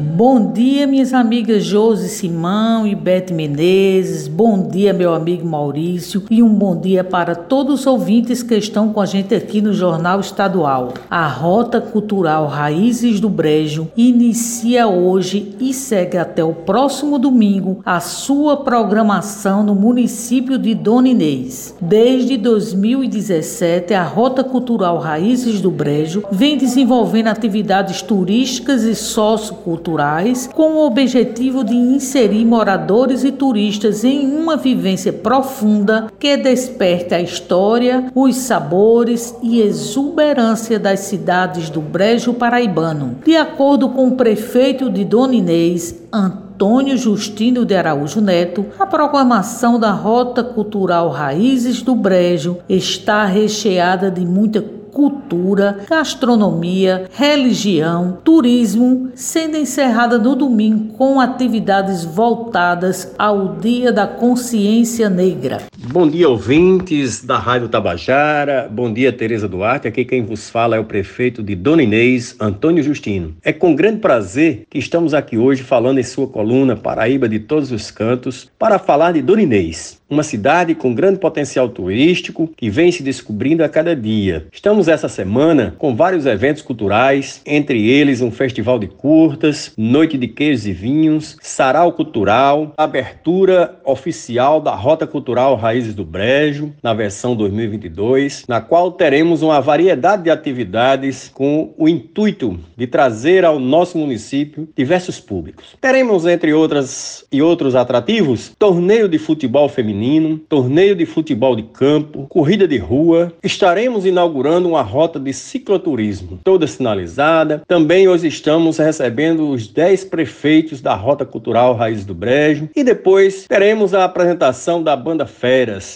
Bom dia, minhas amigas Josi Simão e Beth Menezes. Bom dia, meu amigo Maurício. E um bom dia para todos os ouvintes que estão com a gente aqui no Jornal Estadual. A Rota Cultural Raízes do Brejo inicia hoje e segue até o próximo domingo a sua programação no município de Dona Inês. Desde 2017, a Rota Cultural Raízes do Brejo vem desenvolvendo atividades turísticas e socioculturais culturais com o objetivo de inserir moradores e turistas em uma vivência profunda que desperte a história, os sabores e exuberância das cidades do Brejo Paraibano. De acordo com o prefeito de Dona Inês, Antônio Justino de Araújo Neto, a programação da Rota Cultural Raízes do Brejo está recheada de muita cultura, gastronomia, religião, turismo, sendo encerrada no domingo com atividades voltadas ao Dia da Consciência Negra. Bom dia, ouvintes da Rádio Tabajara. Bom dia, Tereza Duarte. Aqui quem vos fala é o prefeito de Dona Inês, Antônio Justino. É com grande prazer que estamos aqui hoje falando em sua coluna Paraíba de Todos os Cantos para falar de Dona Inês, uma cidade com grande potencial turístico que vem se descobrindo a cada dia. Estamos essa semana com vários eventos culturais, entre eles um festival de curtas, noite de queijos e vinhos, sarau cultural, abertura oficial da Rota Cultural Raízes do Brejo, na versão 2022, na qual teremos uma variedade de atividades com o intuito de trazer ao nosso município diversos públicos. Teremos, entre outras e outros atrativos, torneio de futebol feminino, torneio de futebol de campo, corrida de rua. Estaremos inaugurando uma rota de cicloturismo, toda sinalizada. Também hoje estamos recebendo os 10 prefeitos da Rota Cultural Raiz do Brejo e depois teremos a apresentação da banda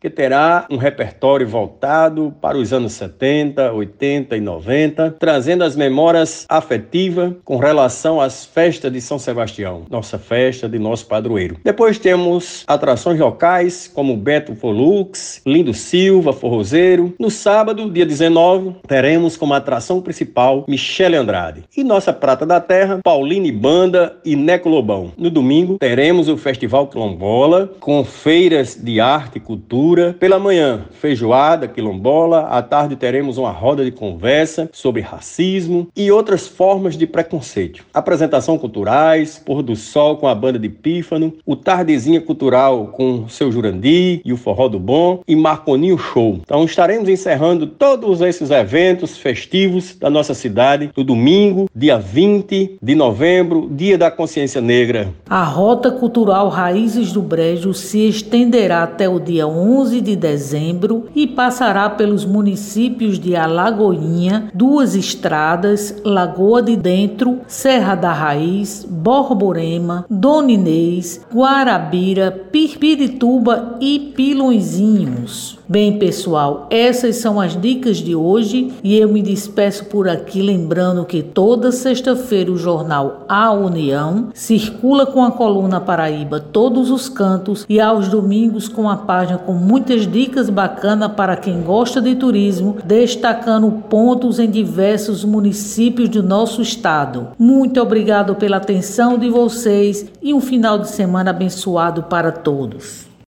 Que terá um repertório voltado para os anos 70, 80 e 90, trazendo as memórias afetivas com relação às festas de São Sebastião, nossa festa de nosso padroeiro. Depois temos atrações locais como Beto Folux, Lindo Silva, Forrozeiro. No sábado, dia 19, teremos como atração principal Michele Andrade. E nossa Prata da Terra, Pauline Banda e Neco Lobão. No domingo, teremos o Festival Quilombola, com feiras de arte e cultura. Pela manhã, feijoada quilombola. À tarde, teremos uma roda de conversa sobre racismo e outras formas de preconceito. Apresentação culturais, pôr do sol com a banda de Pífano, o Tardezinha Cultural com seu Jurandi e o Forró do Bom e Marconinho Show. Então estaremos encerrando todos esses eventos festivos da nossa cidade no domingo, dia 20 de novembro, Dia da Consciência Negra. A Rota Cultural Raízes do Brejo se estenderá até o dia 11 de dezembro e passará pelos municípios de Alagoinha, Duas Estradas, Lagoa de Dentro, Serra da Raiz, Borborema, Dona Inês, Guarabira, Pirpirituba e Pilõezinhos. Bem, pessoal, essas são as dicas de hoje e eu me despeço por aqui lembrando que toda sexta-feira o jornal A União circula com a coluna Paraíba todos os cantos e aos domingos com a página com muitas dicas bacanas para quem gosta de turismo, destacando pontos em diversos municípios do nosso estado. Muito obrigado pela atenção de vocês e um final de semana abençoado para todos.